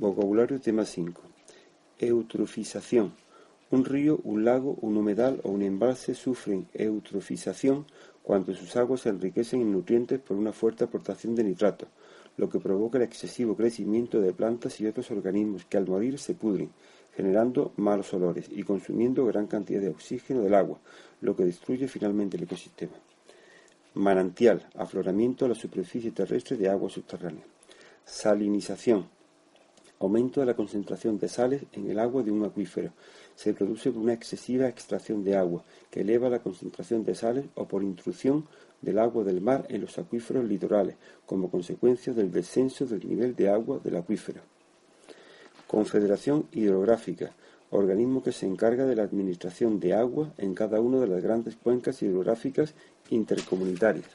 Vocabulario tema 5. Eutrofización. Un río, un lago, un humedal o un embalse sufren eutrofización cuando sus aguas se enriquecen en nutrientes por una fuerte aportación de nitratos, lo que provoca el excesivo crecimiento de plantas y otros organismos que al morir se pudren, generando malos olores y consumiendo gran cantidad de oxígeno del agua, lo que destruye finalmente el ecosistema. Manantial, afloramiento a la superficie terrestre de agua subterránea. Salinización, aumento de la concentración de sales en el agua de un acuífero. Se produce por una excesiva extracción de agua, que eleva la concentración de sales o por intrusión del agua del mar en los acuíferos litorales, como consecuencia del descenso del nivel de agua del acuífero. Confederación Hidrográfica, organismo que se encarga de la administración de agua en cada una de las grandes cuencas hidrográficas intercomunitarias.